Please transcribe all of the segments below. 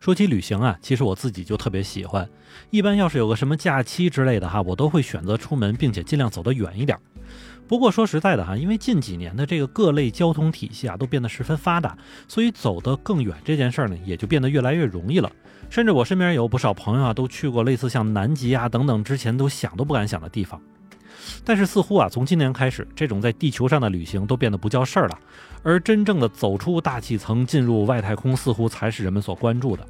说起旅行啊，其实我自己就特别喜欢。一般要是有个什么假期之类的哈，我都会选择出门，并且尽量走得远一点。不过说实在的哈，因为近几年的这个各类交通体系啊都变得十分发达，所以走得更远这件事儿呢也就变得越来越容易了。甚至我身边有不少朋友啊都去过类似像南极啊等等之前都想都不敢想的地方。但是似乎啊从今年开始，这种在地球上的旅行都变得不叫事儿了，而真正的走出大气层进入外太空似乎才是人们所关注的。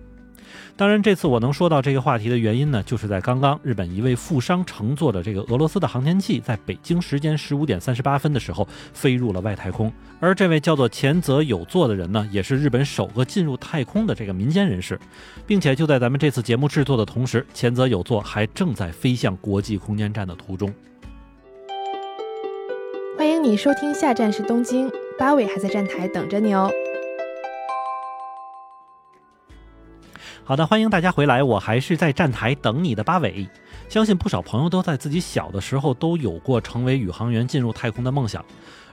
当然，这次我能说到这个话题的原因呢，就是在刚刚日本一位富商乘坐的这个俄罗斯的航天器，在北京时间十五点三十八分的时候飞入了外太空。而这位叫做前泽有作的人呢，也是日本首个进入太空的这个民间人士，并且就在咱们这次节目制作的同时，前泽有作还正在飞向国际空间站的途中。欢迎你收听，下站是东京，八尾还在站台等着你哦。好的，欢迎大家回来，我还是在站台等你的八尾。相信不少朋友都在自己小的时候都有过成为宇航员、进入太空的梦想。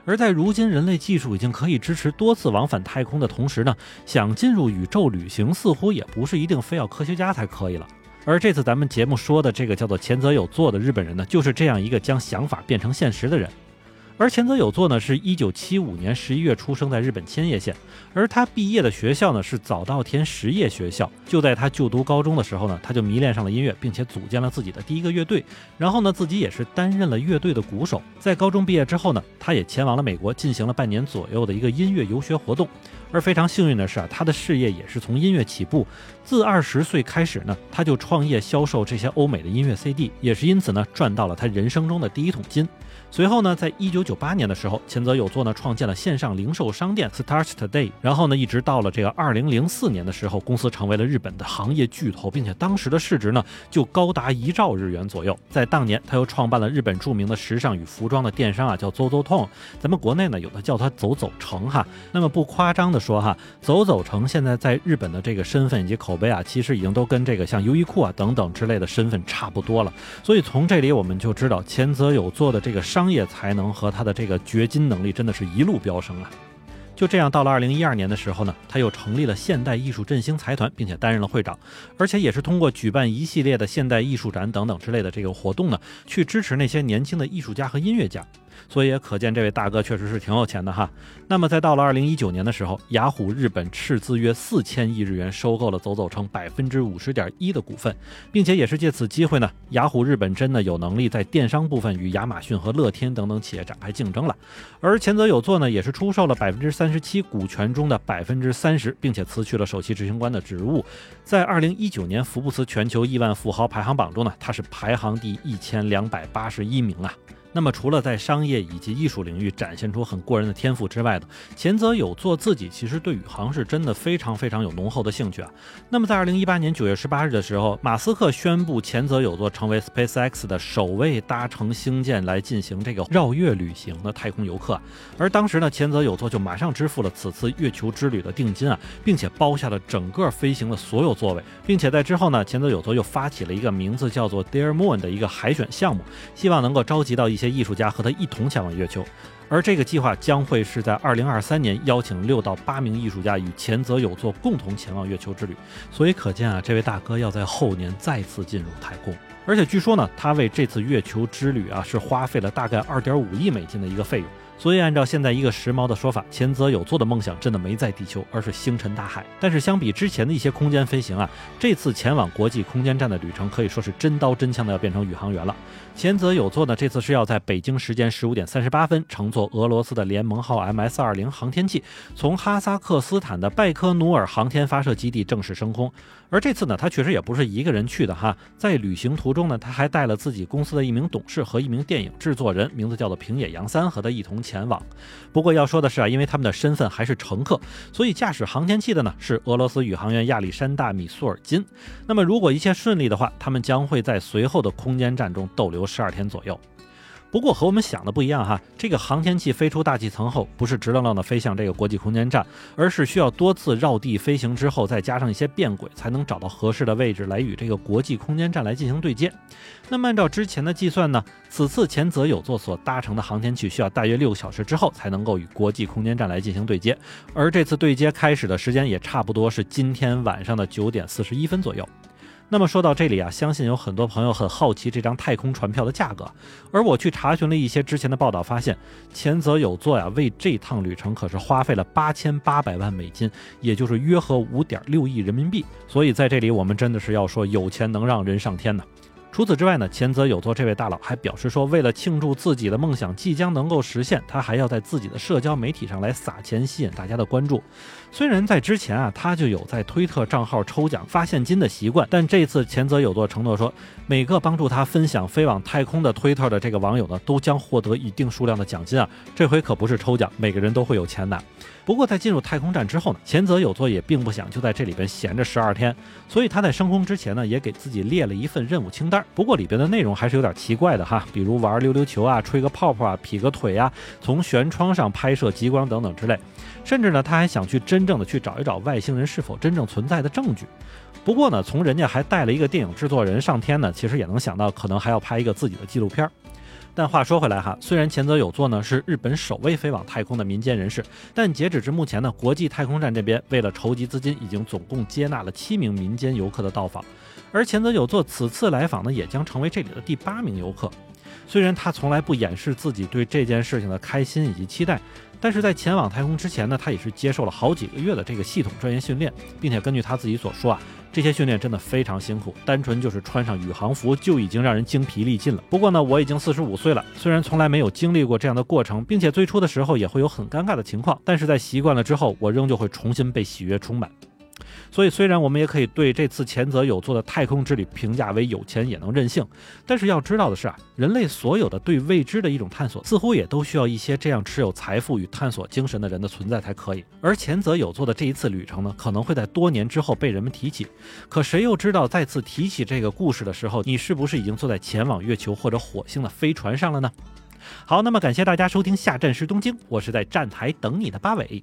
而在如今人类技术已经可以支持多次往返太空的同时呢，想进入宇宙旅行似乎也不是一定非要科学家才可以了。而这次咱们节目说的这个叫做前泽有作的日本人呢，就是这样一个将想法变成现实的人。而前泽有作呢，是一九七五年十一月出生在日本千叶县，而他毕业的学校呢是早稻田实业学校。就在他就读高中的时候呢，他就迷恋上了音乐，并且组建了自己的第一个乐队。然后呢，自己也是担任了乐队的鼓手。在高中毕业之后呢，他也前往了美国，进行了半年左右的一个音乐游学活动。而非常幸运的是啊，他的事业也是从音乐起步。自二十岁开始呢，他就创业销售这些欧美的音乐 CD，也是因此呢，赚到了他人生中的第一桶金。随后呢，在一九九八年的时候，前泽有作呢创建了线上零售商店 Start Today。然后呢，一直到了这个二零零四年的时候，公司成为了日本的行业巨头，并且当时的市值呢就高达一兆日元左右。在当年，他又创办了日本著名的时尚与服装的电商啊，叫 ZOZOTON，。咱们国内呢有的叫它走走城哈。那么不夸张的说哈，走走城现在在日本的这个身份以及口碑啊，其实已经都跟这个像优衣库啊等等之类的身份差不多了。所以从这里我们就知道，前泽有作的这个商商业才能和他的这个掘金能力，真的是一路飙升啊！就这样，到了二零一二年的时候呢，他又成立了现代艺术振兴财团，并且担任了会长，而且也是通过举办一系列的现代艺术展等等之类的这个活动呢，去支持那些年轻的艺术家和音乐家。所以也可见这位大哥确实是挺有钱的哈。那么在到了二零一九年的时候，雅虎日本斥资约四千亿日元收购了走走城百分之五十点一的股份，并且也是借此机会呢，雅虎日本真的有能力在电商部分与亚马逊和乐天等等企业展开竞争了。而前泽有作呢，也是出售了百分之三十七股权中的百分之三十，并且辞去了首席执行官的职务。在二零一九年福布斯全球亿万富豪排行榜中呢，他是排行第一千两百八十一名啊。那么，除了在商业以及艺术领域展现出很过人的天赋之外的，前泽有作自己其实对宇航是真的非常非常有浓厚的兴趣啊。那么，在二零一八年九月十八日的时候，马斯克宣布前泽有作成为 SpaceX 的首位搭乘星舰来进行这个绕月旅行的太空游客。而当时呢，前泽有作就马上支付了此次月球之旅的定金啊，并且包下了整个飞行的所有座位，并且在之后呢，前泽有作又发起了一个名字叫做 Dear Moon 的一个海选项目，希望能够召集到一些。艺术家和他一同前往月球，而这个计划将会是在二零二三年邀请六到八名艺术家与前泽有作共同前往月球之旅。所以可见啊，这位大哥要在后年再次进入太空。而且据说呢，他为这次月球之旅啊是花费了大概二点五亿美金的一个费用。所以，按照现在一个时髦的说法，前泽有作的梦想真的没在地球，而是星辰大海。但是，相比之前的一些空间飞行啊，这次前往国际空间站的旅程可以说是真刀真枪的要变成宇航员了。前泽有作呢，这次是要在北京时间十五点三十八分乘坐俄罗斯的联盟号 MS 二零航天器，从哈萨克斯坦的拜科努尔航天发射基地正式升空。而这次呢，他确实也不是一个人去的哈，在旅行途中呢，他还带了自己公司的一名董事和一名电影制作人，名字叫做平野洋三，和他一同。前往，不过要说的是啊，因为他们的身份还是乘客，所以驾驶航天器的呢是俄罗斯宇航员亚历山大米苏尔金。那么如果一切顺利的话，他们将会在随后的空间站中逗留十二天左右。不过和我们想的不一样哈，这个航天器飞出大气层后，不是直愣愣的飞向这个国际空间站，而是需要多次绕地飞行之后，再加上一些变轨，才能找到合适的位置来与这个国际空间站来进行对接。那么按照之前的计算呢，此次前泽有作所搭乘的航天器需要大约六个小时之后才能够与国际空间站来进行对接，而这次对接开始的时间也差不多是今天晚上的九点四十一分左右。那么说到这里啊，相信有很多朋友很好奇这张太空船票的价格。而我去查询了一些之前的报道，发现前泽有作呀为这趟旅程可是花费了八千八百万美金，也就是约合五点六亿人民币。所以在这里，我们真的是要说有钱能让人上天呢。除此之外呢，前泽有作这位大佬还表示说，为了庆祝自己的梦想即将能够实现，他还要在自己的社交媒体上来撒钱，吸引大家的关注。虽然在之前啊，他就有在推特账号抽奖发现金的习惯，但这次前泽有作承诺说，每个帮助他分享飞往太空的推特的这个网友呢，都将获得一定数量的奖金啊。这回可不是抽奖，每个人都会有钱拿。不过在进入太空站之后呢，前泽有作也并不想就在这里边闲着十二天，所以他在升空之前呢，也给自己列了一份任务清单。不过里边的内容还是有点奇怪的哈，比如玩溜溜球啊、吹个泡泡啊、劈个腿啊、从舷窗上拍摄极光等等之类。甚至呢，他还想去真正的去找一找外星人是否真正存在的证据。不过呢，从人家还带了一个电影制作人上天呢，其实也能想到可能还要拍一个自己的纪录片。但话说回来哈，虽然前泽有作呢是日本首位飞往太空的民间人士，但截止至目前呢，国际太空站这边为了筹集资金，已经总共接纳了七名民间游客的到访。而前泽有作此次来访呢，也将成为这里的第八名游客。虽然他从来不掩饰自己对这件事情的开心以及期待。但是在前往太空之前呢，他也是接受了好几个月的这个系统专业训练，并且根据他自己所说啊，这些训练真的非常辛苦，单纯就是穿上宇航服就已经让人精疲力尽了。不过呢，我已经四十五岁了，虽然从来没有经历过这样的过程，并且最初的时候也会有很尴尬的情况，但是在习惯了之后，我仍旧会重新被喜悦充满。所以，虽然我们也可以对这次前泽有作的太空之旅评价为有钱也能任性，但是要知道的是啊，人类所有的对未知的一种探索，似乎也都需要一些这样持有财富与探索精神的人的存在才可以。而前泽有作的这一次旅程呢，可能会在多年之后被人们提起，可谁又知道再次提起这个故事的时候，你是不是已经坐在前往月球或者火星的飞船上了呢？好，那么感谢大家收听下站是东京，我是在站台等你的八尾。